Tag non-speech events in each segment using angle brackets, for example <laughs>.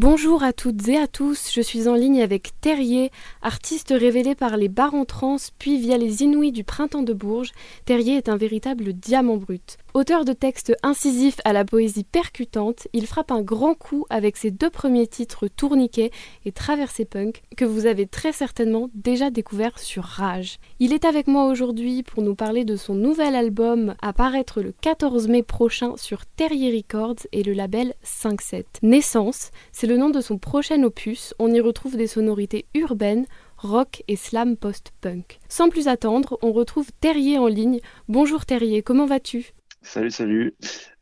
Bonjour à toutes et à tous, je suis en ligne avec Terrier, artiste révélé par les bars en trans puis via les Inouïs du printemps de Bourges. Terrier est un véritable diamant brut. Auteur de textes incisifs à la poésie percutante, il frappe un grand coup avec ses deux premiers titres Tourniquet et Traversée punk que vous avez très certainement déjà découvert sur Rage. Il est avec moi aujourd'hui pour nous parler de son nouvel album à paraître le 14 mai prochain sur Terrier Records et le label 5-7. Naissance, c'est le nom de son prochain opus, on y retrouve des sonorités urbaines, rock et slam post-punk. Sans plus attendre, on retrouve Terrier en ligne. Bonjour Terrier, comment vas-tu? Salut, salut.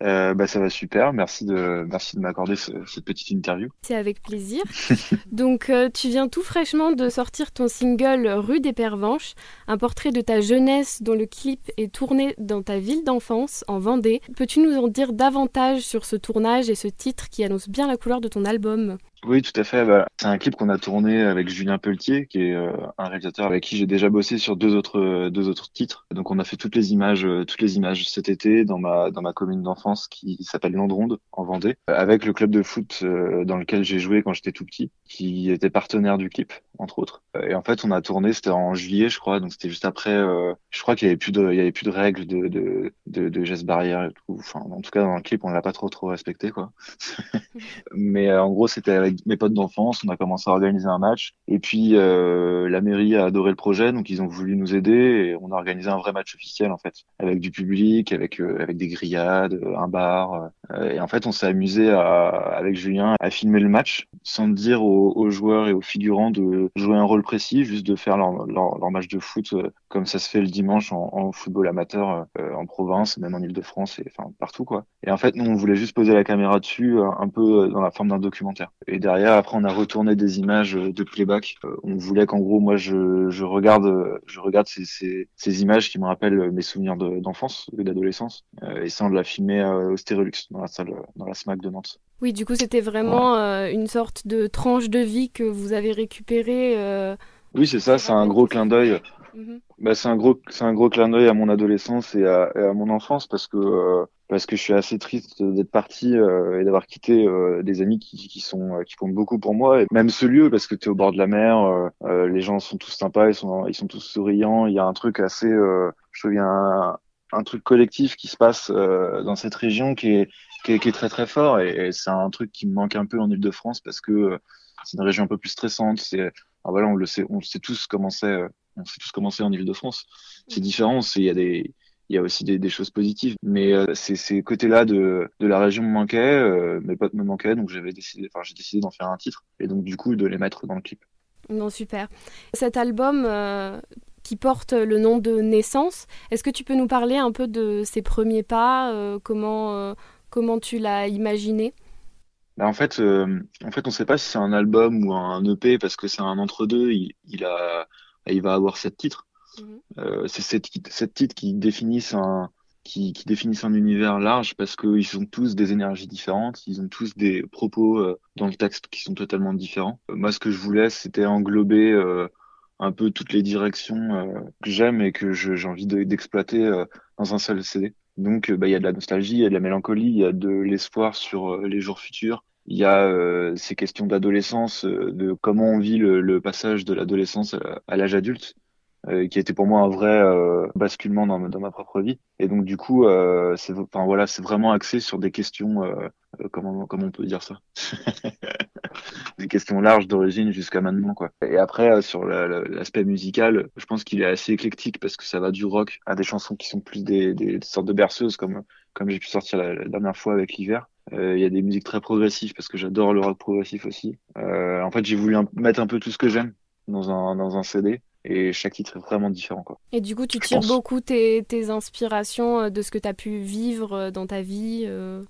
Euh, bah, ça va super. Merci de, merci de m'accorder cette petite interview. C'est avec plaisir. <laughs> Donc, euh, tu viens tout fraîchement de sortir ton single Rue des Pervenches, un portrait de ta jeunesse dont le clip est tourné dans ta ville d'enfance, en Vendée. Peux-tu nous en dire davantage sur ce tournage et ce titre qui annonce bien la couleur de ton album? Oui, tout à fait. Bah, c'est un clip qu'on a tourné avec Julien Pelletier, qui est euh, un réalisateur avec qui j'ai déjà bossé sur deux autres deux autres titres. Donc on a fait toutes les images toutes les images cet été dans ma dans ma commune d'enfance qui s'appelle Landronde en Vendée, avec le club de foot dans lequel j'ai joué quand j'étais tout petit, qui était partenaire du clip entre autres. Et en fait, on a tourné, c'était en juillet, je crois, donc c'était juste après. je crois qu'il y avait plus de il y avait plus de règles de de de, de gestes barrières et tout. Enfin, en tout cas dans le clip, on l'a pas trop trop respecté quoi. <laughs> Mais en gros, c'était avec mes potes d'enfance, on a commencé à organiser un match. Et puis euh, la mairie a adoré le projet, donc ils ont voulu nous aider et on a organisé un vrai match officiel en fait, avec du public, avec euh, avec des grillades, un bar. Euh, et en fait, on s'est amusé à, avec Julien à filmer le match sans dire aux, aux, joueurs et aux figurants de jouer un rôle précis, juste de faire leur, leur, match de foot comme ça se fait le dimanche en, football amateur en province, même en Ile-de-France et enfin partout quoi. Et en fait, nous on voulait juste poser la caméra dessus un peu dans la forme d'un documentaire. Et derrière, après, on a retourné des images de playback. Euh, on voulait qu'en gros, moi, je, je regarde, je regarde ces, ces, images qui me rappellent mes souvenirs d'enfance et d'adolescence. Euh, et ça, on l'a filmé euh, au Stérolux, dans la salle, dans la SMAC de Nantes. Oui, du coup, c'était vraiment une sorte de tranche de vie que vous avez récupérée. oui, c'est ça, c'est un gros clin d'œil. Mhm. Bah, c'est un gros, c'est un gros clin d'œil à mon adolescence et à, et à mon enfance parce que parce que je suis assez triste d'être parti euh, et d'avoir quitté euh, des amis qui, qui sont euh, qui comptent beaucoup pour moi et même ce lieu parce que tu es au bord de la mer les gens sont tous sympas ils sont ils sont tous souriants il y a un truc assez je trouve un, un truc collectif qui se passe dans cette région qui est, qui est, qui est très très fort et, c'est un truc qui me manque un peu en Ile-de-France parce que c'est une région un peu plus stressante c'est voilà on le sait on sait tous comment c'est on sait tous comment c'est en Ile-de-France c'est différent c'est il y a des il y a aussi des, des choses positives. Mais euh, ces côtés-là de, de la région me manquaient, euh, mes potes me manquaient, donc j'avais décidé, enfin j'ai décidé d'en faire un titre et donc du coup de les mettre dans le clip. Non, super. Cet album euh, qui porte le nom de Naissance, est-ce que tu peux nous parler un peu de ses premiers pas, euh, comment comment tu l'as imaginé? Bah en fait, en fait, on ne sait pas si c'est un album ou un EP parce que c'est un entre-deux. Il, il, a, il va avoir sept titres. Mhm. Euh, c'est cette, cette titre qui définissent un qui, qui définissent un univers large parce qu'ils ont tous des énergies différentes, ils ont tous des propos euh, dans le texte qui sont totalement différents. Euh, moi, ce que je voulais, c'était englober un peu toutes les directions que j'aime et que j'ai envie d'exploiter dans un seul CD. Donc, bah, il y a de la nostalgie, il y a de la mélancolie, il y a de l'espoir sur les jours futurs. Il y a ces questions d'adolescence, de comment on vit le passage de l'adolescence à l'âge adulte. Euh, qui a été pour moi un vrai euh, basculement dans, dans, ma propre vie. Et donc du coup, euh, c'est enfin voilà, c'est vraiment axé sur des questions comment comment on peut dire ça <laughs> des questions larges d'origine jusqu'à maintenant quoi. Et après sur l'aspect musical je pense qu'il est assez éclectique parce que ça va du rock à des chansons qui sont plus des, des, sortes de berceuses comme comme j'ai pu sortir la, dernière fois avec l'hiver. Il y a des musiques très progressives parce que j'adore le rock progressif aussi. En fait j'ai voulu mettre un peu tout ce que j'aime dans un dans un CD et chaque titre est vraiment différent. Quoi. Et du coup, tu tires beaucoup tes, tes, inspirations euh, de ce que tu as pu vivre euh, dans ta vie euh...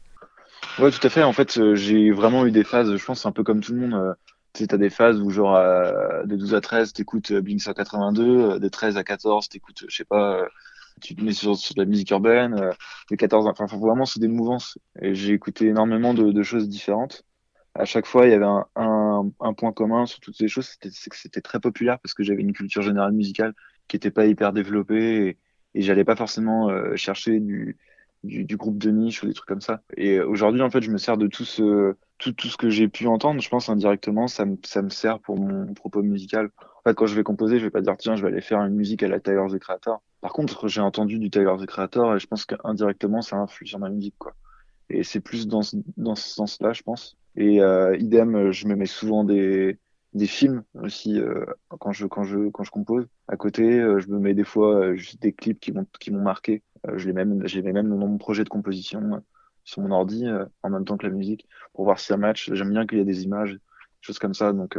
Ouais, tout à fait. En fait, j'ai vraiment eu des phases, je pense, un peu comme tout le monde. Tu sais, as des phases où, genre, de 12 à 13, t'écoutes Blink 182, de 13 à 14, t'écoutes, je sais pas, tu te mets sur, sur de la musique urbaine, de 14, enfin, vraiment, c'est des mouvances. Et j'ai écouté énormément de, de choses différentes à chaque fois, il y avait un, un, un point commun sur toutes ces choses, c'était que c'était très populaire parce que j'avais une culture générale musicale qui n'était pas hyper développée et, et j'allais pas forcément euh, chercher du, du, du, groupe de niche ou des trucs comme ça. Et aujourd'hui, en fait, je me sers de tout ce, tout, tout ce que j'ai pu entendre. Je pense indirectement, ça me, ça me sert pour mon propos musical. En fait, quand je vais composer, je vais pas dire tiens, je vais aller faire une musique à la Tyler the Creator. Par contre, j'ai entendu du Tyler the Creator et je pense qu'indirectement, ça influe sur ma musique, quoi. Et c'est plus dans, dans ce sens-là, je pense. Et euh, idem, je me mets souvent des, des films aussi euh, quand je quand je quand je compose. À côté, euh, je me mets des fois juste des clips qui m'ont qui m'ont marqué. je les même je les mets même dans mon projet de composition sur mon ordi en même temps que la musique pour voir si ça match. J'aime bien qu'il y ait des images, des choses comme ça. Donc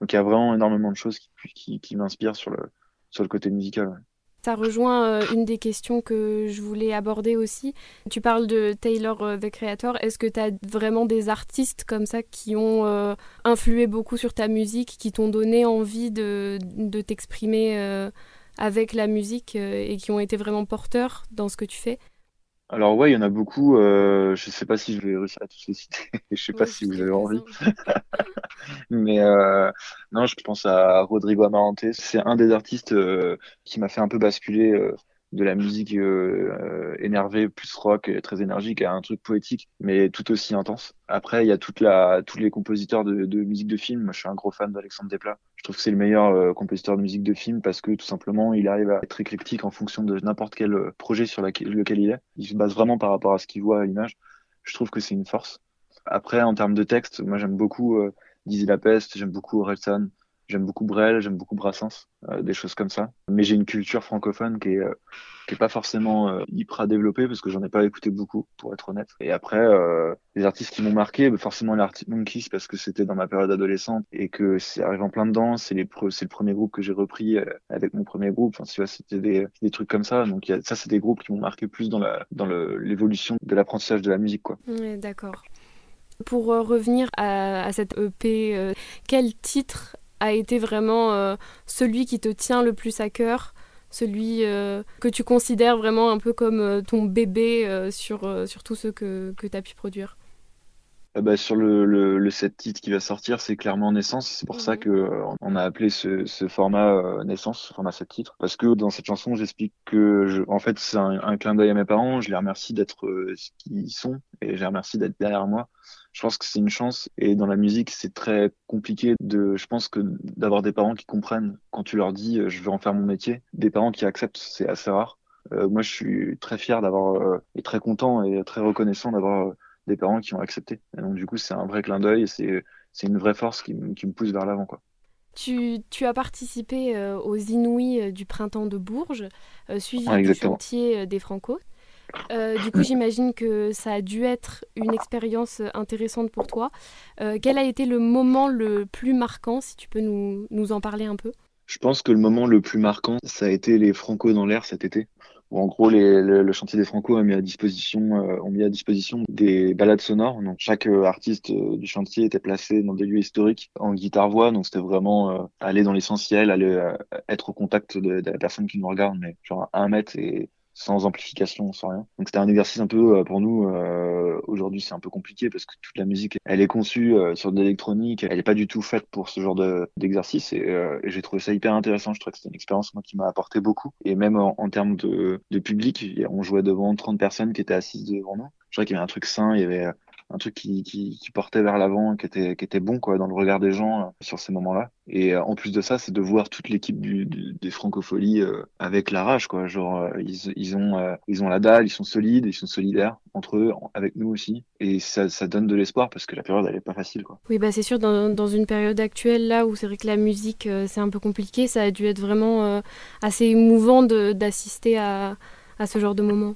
donc il y a vraiment énormément de choses qui qui, qui m'inspirent sur le sur le côté musical. Ça rejoint euh, une des questions que je voulais aborder aussi. Tu parles de Taylor euh, the Creator. Est-ce que tu as vraiment des artistes comme ça qui ont euh, influé beaucoup sur ta musique, qui t'ont donné envie de, de t'exprimer avec la musique et qui ont été vraiment porteurs dans ce que tu fais? Alors ouais, il y en a beaucoup. Euh, je sais pas si je vais réussir à tous les citer. <laughs> je sais pas si vous avez envie. <laughs> Mais euh, non, je pense à Rodrigo Amarante. C'est un des artistes euh, qui m'a fait un peu basculer euh, de la musique euh, énervée, plus rock, très énergique, à un truc poétique, mais tout aussi intense. Après, il y a toute tous les compositeurs de, musique de film. Moi, je suis un gros fan d'Alexandre Desplat. Je trouve que c'est le meilleur euh, compositeur de musique de film parce que tout simplement, il arrive à être éclectique en fonction de n'importe quel euh, projet sur lequel il est. Il se base vraiment par rapport à ce qu'il voit à l'image. Je trouve que c'est une force. Après, en termes de texte, moi, j'aime beaucoup euh, Dizzy La Peste, j'aime beaucoup Orelsan, J'aime beaucoup Brel, j'aime beaucoup Brassens, euh, des choses comme ça. Mais j'ai une culture francophone qui est euh, qui est pas forcément euh, hyper développée parce que j'en ai pas écouté beaucoup, pour être honnête. Et après, les artistes qui m'ont marqué, bah, forcément l'Arctic Monkeys parce que c'était dans ma période adolescente et que c'est arrivé en plein dedans. C'est les c'est le premier groupe que j'ai repris avec mon premier groupe. Enfin, tu vois, c'était des, des trucs comme ça. Donc ça, c'est des groupes qui m'ont marqué plus dans la dans l'évolution de l'apprentissage de la musique, quoi. D'accord. Pour revenir à, à cette EP, quel titre a été vraiment euh, celui qui te tient le plus à cœur, celui euh, que tu considères vraiment un peu comme euh, ton bébé sur, sur tout ce que, que tu as pu produire bah, sur le, le, le set titre qui va sortir, c'est clairement Naissance. C'est pour ça mhm. que on a appelé ce, ce format Naissance, ce format set titre, parce que dans cette chanson, j'explique que, je, en fait, c'est un, un, clin d'œil à mes parents. Je les remercie d'être ce qu'ils sont et je les remercie d'être derrière moi je pense que c'est une chance. Et dans la musique, c'est très compliqué de, je pense que d'avoir des parents qui comprennent quand tu leur dis euh, je veux en faire mon métier. Des parents qui acceptent, c'est assez rare. Euh, moi, je suis très fier d'avoir euh, et très content et très reconnaissant d'avoir des parents qui ont accepté. Et donc, du coup, c'est un vrai clin d'œil et c'est c'est une vraie force qui, qui me pousse vers l'avant, quoi. Tu, tu, as participé aux Inouïs du printemps de Bourges, suivi du chantier des Franco. Euh, du coup, <clears throat> j'imagine que ça a dû être une expérience intéressante pour toi. Euh, quel a été le moment le plus marquant, si tu peux nous, nous en parler un peu? Je pense que le moment le plus marquant, ça a été les Franco dans l'air cet été. En gros, le, chantier des Franco a mis à disposition, euh, ont mis à disposition des balades sonores. Donc, chaque artiste du chantier était placé dans des lieux historiques en guitare-voix. Donc, c'était vraiment aller dans l'essentiel, aller être au contact de, de, la personne qui nous regarde, mais genre à un mètre et sans amplification, sans rien. Donc c'était un exercice un peu euh, pour nous. Euh, Aujourd'hui, c'est un peu compliqué parce que toute la musique, elle est conçue euh, sur de l'électronique, elle n'est pas du tout faite pour ce genre d'exercice. et, euh, j'ai trouvé ça hyper intéressant. Je trouve que c'était une expérience moi qui m'a apporté beaucoup. Et même en, en termes de, de public, on jouait devant 30 personnes qui étaient assises devant nous. Je crois qu'il y avait un truc sain, il y avait un truc qui, qui, portait vers l'avant, qui était, qui était bon quoi dans le regard des gens euh, sur ces moments-là. Et euh, en plus de ça, c'est de voir toute l'équipe du, des francopholies euh, avec la rage quoi. Genre ils, ils ont ils ont la dalle, ils sont solides, ils sont solidaires entre eux, avec nous aussi. Et ça, ça donne de l'espoir parce que la période elle est pas facile quoi. Oui bah c'est sûr dans, dans une période actuelle là où c'est vrai que la musique c'est un peu compliqué, ça a dû être vraiment assez émouvant d'assister à, à ce genre de moment.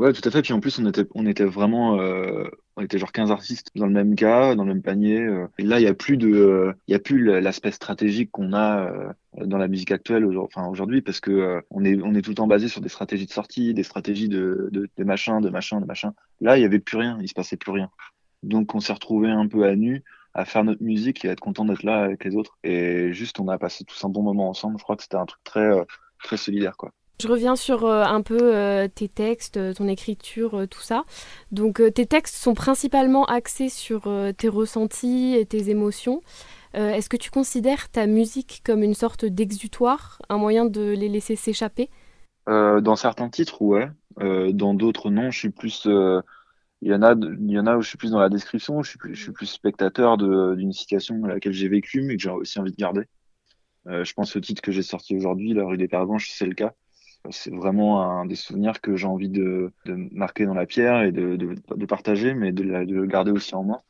Ouais, tout à fait. Puis en plus, on était, on était vraiment, euh, on était genre 15 artistes dans le même cas, dans le même panier. Euh. Et là, il y a plus de, euh, il y a plus l'aspect stratégique qu'on a dans la musique actuelle, enfin aujourd'hui, parce que on est, on est tout le temps basé sur des stratégies de sortie, des stratégies de, de, de machin, de machin, de machin. Là, il y avait plus rien, il se passait plus rien. Donc, on s'est retrouvé un peu à nu à faire notre musique et à être content d'être là avec les autres. Et juste, on a passé tous un bon moment ensemble. Je crois que c'était un truc très, très solidaire, quoi. Je reviens sur euh, un peu euh, tes textes, euh, ton écriture, tout ça. Donc tes textes sont principalement axés sur tes ressentis et tes émotions. Est-ce que tu considères ta musique comme une sorte d'exutoire, un moyen de les laisser s'échapper? Dans certains titres, ouais. dans d'autres, non. Je suis plus il y en a, y en a où je suis plus dans la description, je suis plus, je suis plus spectateur d'une situation à laquelle j'ai vécu, mais que j'ai aussi envie de garder. Je pense au titre que j'ai sorti aujourd'hui, La rue des Pervenches, c'est le cas. C'est vraiment un des souvenirs que j'ai envie de, marquer dans la pierre et de, de, partager, mais de, le garder aussi en moi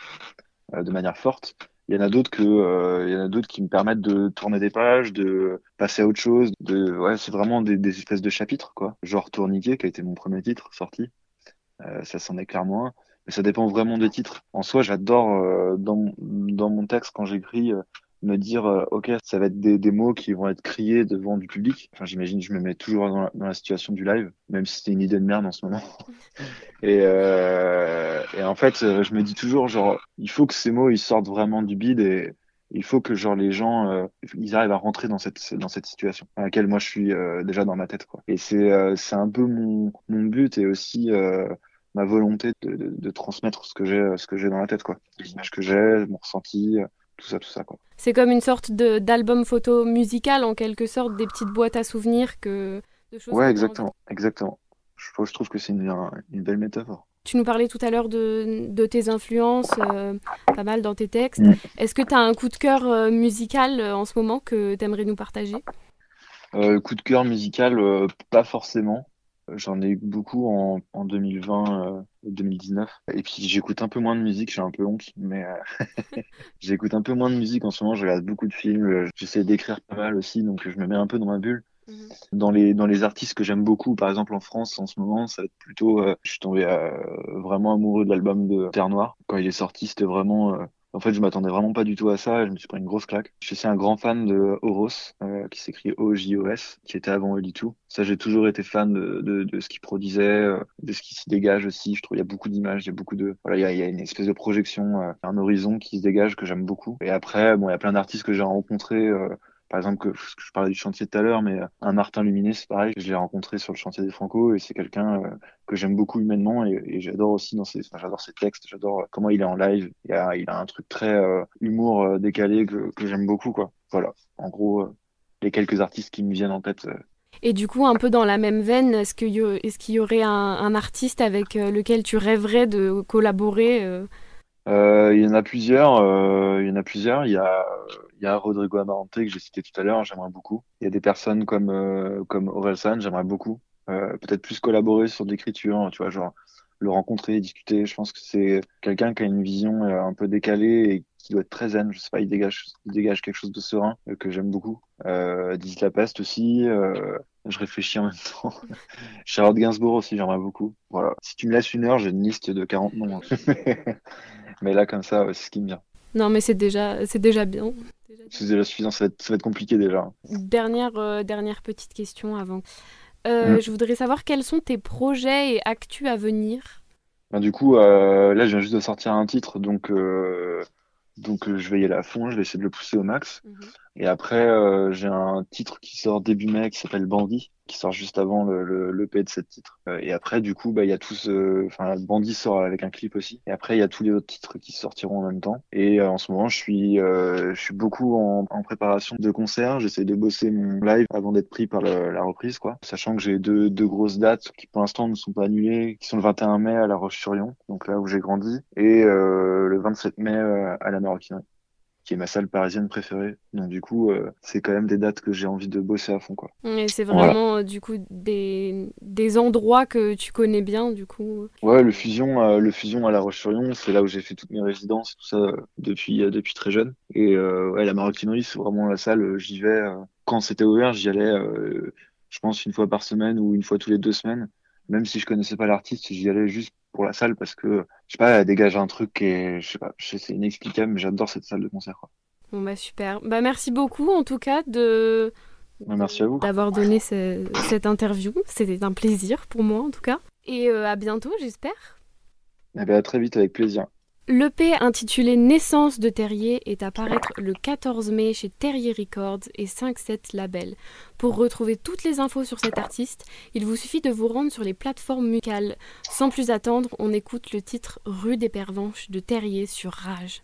euh, de manière forte. Il y en a d'autres que, euh, il y en a d'autres qui me permettent de tourner des pages, de passer à autre chose. De, ouais, c'est vraiment des, espèces de chapitres, quoi. Genre Tourniquet, qui a été mon premier titre sorti. Euh, ça s'en est clairement un. Mais ça dépend vraiment des titres. En soi, j'adore dans, dans mon texte quand j'écris me dire ok ça va être des, des, mots qui vont être criés devant du public. Enfin j'imagine je me mets toujours dans la, dans la situation du live même si c'est une idée de merde en ce moment. <laughs> Et, euh, et en fait je me dis toujours genre il faut que ces mots ils sortent vraiment du bide et il faut que genre les gens euh, ils arrivent à rentrer dans cette dans cette situation à laquelle moi je suis déjà dans ma tête quoi. Et c'est c'est un peu mon mon but et aussi ma volonté de, de, de transmettre ce que j'ai ce que j'ai dans la tête quoi. Les images que j'ai mon ressenti tout ça tout ça quoi c'est comme une sorte d'album photo musical en quelque sorte des petites boîtes à souvenirs que de choses ouais exactement exactement je, je, trouve que c'est une, une belle métaphore tu nous parlais tout à l'heure de, de, tes influences, euh, pas mal dans tes textes. Mm. Est-ce que tu as un coup de cœur euh, musical euh, en ce moment que tu aimerais nous partager? Coup de cœur musical, pas forcément. J'en ai eu beaucoup en, en 2020 euh, 2019. Et puis j'écoute un peu moins de musique, j'ai un peu honte, mais euh, <laughs> j'écoute un peu moins de musique en ce moment. Je regarde beaucoup de films, j'essaie d'écrire pas mal aussi, donc je me mets un peu dans ma bulle. Mhm. Dans les dans les artistes que j'aime beaucoup, par exemple en France en ce moment, ça va être plutôt. Euh, je suis tombé euh, vraiment amoureux de l'album de Terre Noire quand il est sorti. C'était vraiment euh, en fait, je m'attendais vraiment pas du tout à ça je me suis pris une grosse claque. Je suis un grand fan de Horos, euh, qui s'écrit O-J-O-S, qui était avant Oli2. Ça, j'ai toujours été fan de, de, de ce qu'il produisait, euh, de ce qui se dégage aussi. Je trouve il y a beaucoup d'images, il y a beaucoup de, voilà, il y a, il y a une espèce de projection, euh, un horizon qui se dégage que j'aime beaucoup. Et après, bon, il y a plein d'artistes que j'ai rencontrés euh, par exemple, que, je parlais du chantier tout à l'heure, mais euh, un Martin Luminet, c'est pareil, je l'ai rencontré sur le chantier des Franco et c'est quelqu'un euh, que j'aime beaucoup humainement et, j'adore aussi dans ses, enfin, j'adore ses textes, j'adore euh, comment il est en live. Il a, un truc très humour décalé que, j'aime beaucoup, quoi. Voilà. En gros, les quelques artistes qui me viennent en tête. Et du coup, un peu dans la même veine, est-ce qu'il y, aurait un, artiste avec lequel tu rêverais de collaborer euh, Il y en a plusieurs. il y en a plusieurs. Il y a Rodrigo Amarante que j'ai cité tout à l'heure, j'aimerais beaucoup. Il y a des personnes comme euh, comme Orelsan, j'aimerais beaucoup. Euh, peut-être plus collaborer sur l'écriture, tu vois, genre le rencontrer, discuter. Je pense que c'est quelqu'un qui a une vision euh, un peu décalée et qui doit être très zen. Je sais pas, il dégage, quelque chose de serein euh, que j'aime beaucoup. Euh, la peste aussi. Euh, je réfléchis en même temps. <laughs> Charlotte Gainsbourg aussi, j'aimerais beaucoup. Voilà. Si tu me laisses une heure, j'ai une liste de 40 noms. <laughs> mais là, comme ça, c'est ce qui me vient. Non, mais c'est déjà, c'est déjà bien. C'est déjà suffisant, ça va, être, ça va être compliqué déjà. Dernière, euh, dernière petite question avant. Euh, mm. Je voudrais savoir quels sont tes projets et actus à venir. Ben, du coup, euh, là, je viens juste de sortir un titre, donc, donc je vais y aller à fond, je vais essayer de le pousser au max. Mhm. Et après, j'ai un titre qui sort début mai qui s'appelle Bandit qui sort juste avant le, le, le P de cette titre. Euh, et après, du coup, bah, il y a tous, enfin, Bandit sort avec un clip aussi. Et après, il y a tous les autres titres qui sortiront en même temps. Et euh, en ce moment, je suis, euh, je suis beaucoup en, en préparation de concerts. J'essaie de bosser mon live avant d'être pris par la reprise, quoi. Sachant que j'ai deux, deux grosses dates qui, pour l'instant, ne sont pas annulées, qui sont le 21 mai à La Roche-sur-Yon, donc là où j'ai grandi, et le 27 mai à la Maroquinerie qui est ma salle parisienne préférée. Donc du coup, euh, c'est quand même des dates que j'ai envie de bosser à fond, quoi. Et c'est vraiment euh, du coup des, des endroits que tu connais bien, du coup. Ouais, le fusion, euh, le fusion à La Roche-sur-Yon, c'est là où j'ai fait toutes mes résidences tout ça depuis depuis très jeune. Et ouais, la maroquinerie, c'est vraiment la salle. J'y vais quand c'était ouvert, j'y allais. je pense une fois par semaine ou une fois tous les deux semaines. Même si je connaissais pas l'artiste, j'y allais juste pour la salle parce que je sais pas, elle dégage un truc est, je sais pas, c'est inexplicable, mais j'adore cette salle de concert. Quoi. Bon bah super. Bah merci beaucoup en tout cas de. Bah, merci à vous. D'avoir donné ce, cette interview. C'était un plaisir pour moi en tout cas. Et euh, à bientôt, j'espère. Eh ben, à très vite, avec plaisir. L'EP intitulé Naissance de Terrier est à paraître le 14 mai chez Terrier Records et 5-7 Label. Pour retrouver toutes les infos sur cet artiste, il vous suffit de vous rendre sur les plateformes musicales. Sans plus attendre, on écoute le titre Rue des Pervenches de Terrier sur Rage.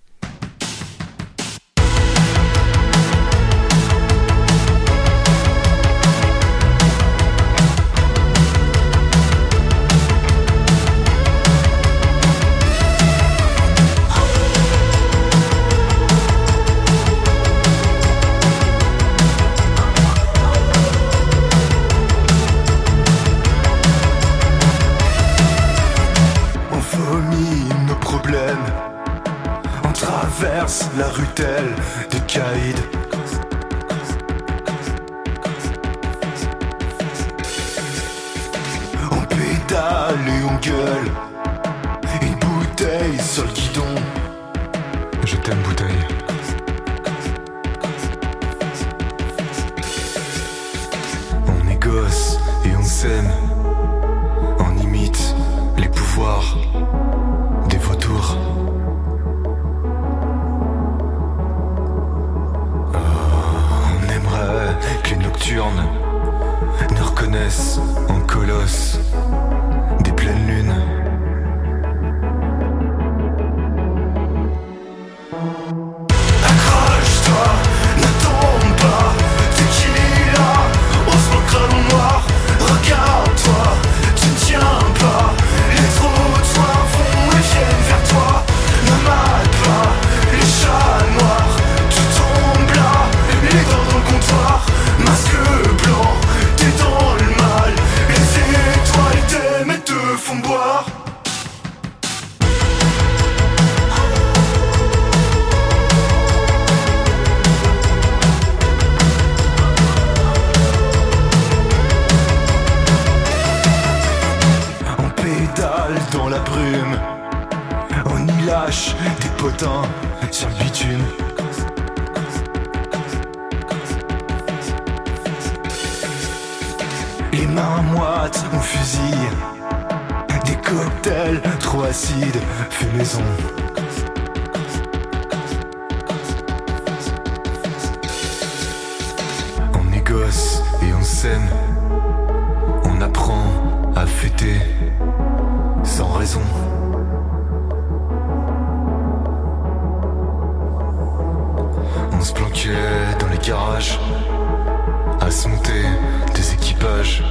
On y lâche des potins sur le bitume. Les mains moites, on fusille. Des cocktails trop acides, fait maison. On négocie et on scène. On apprend à fêter sans raison. On se planquait dans les garages, à se monter des équipages.